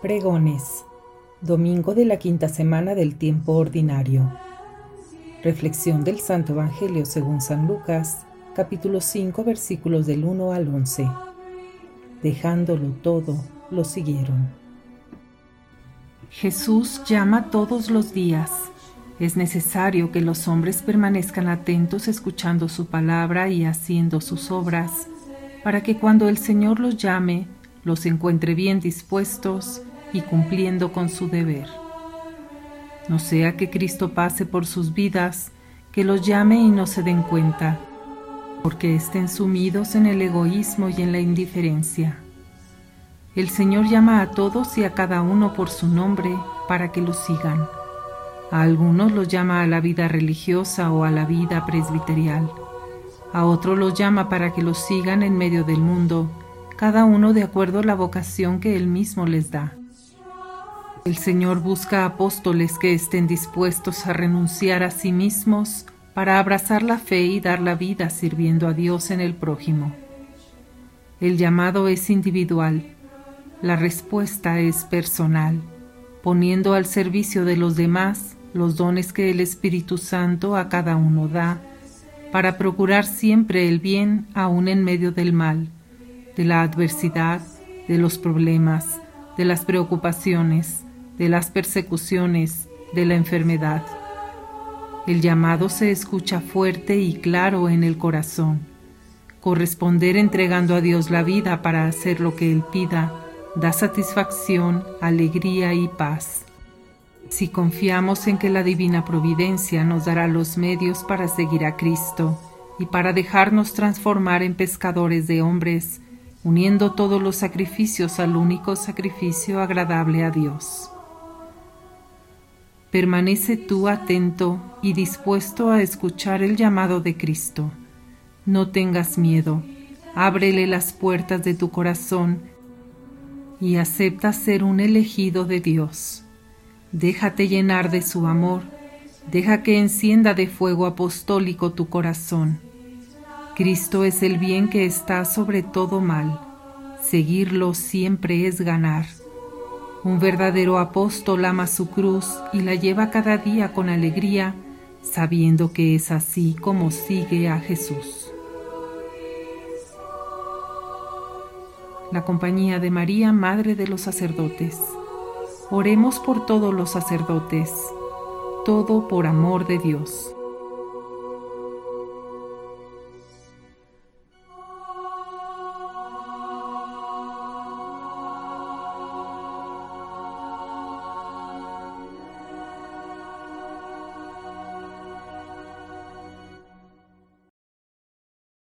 Pregones. Domingo de la quinta semana del tiempo ordinario. Reflexión del Santo Evangelio según San Lucas, capítulo 5, versículos del 1 al 11. Dejándolo todo, lo siguieron. Jesús llama todos los días. Es necesario que los hombres permanezcan atentos escuchando su palabra y haciendo sus obras, para que cuando el Señor los llame, los encuentre bien dispuestos y cumpliendo con su deber. No sea que Cristo pase por sus vidas, que los llame y no se den cuenta, porque estén sumidos en el egoísmo y en la indiferencia. El Señor llama a todos y a cada uno por su nombre para que lo sigan. A algunos los llama a la vida religiosa o a la vida presbiterial. A otros los llama para que los sigan en medio del mundo, cada uno de acuerdo a la vocación que Él mismo les da. El Señor busca apóstoles que estén dispuestos a renunciar a sí mismos para abrazar la fe y dar la vida sirviendo a Dios en el prójimo. El llamado es individual, la respuesta es personal, poniendo al servicio de los demás los dones que el Espíritu Santo a cada uno da, para procurar siempre el bien aun en medio del mal, de la adversidad, de los problemas, de las preocupaciones, de las persecuciones, de la enfermedad. El llamado se escucha fuerte y claro en el corazón. Corresponder entregando a Dios la vida para hacer lo que Él pida da satisfacción, alegría y paz. Si confiamos en que la divina providencia nos dará los medios para seguir a Cristo y para dejarnos transformar en pescadores de hombres, uniendo todos los sacrificios al único sacrificio agradable a Dios. Permanece tú atento y dispuesto a escuchar el llamado de Cristo. No tengas miedo, ábrele las puertas de tu corazón y acepta ser un elegido de Dios. Déjate llenar de su amor, deja que encienda de fuego apostólico tu corazón. Cristo es el bien que está sobre todo mal. Seguirlo siempre es ganar. Un verdadero apóstol ama su cruz y la lleva cada día con alegría, sabiendo que es así como sigue a Jesús. La compañía de María, Madre de los Sacerdotes. Oremos por todos los sacerdotes, todo por amor de Dios.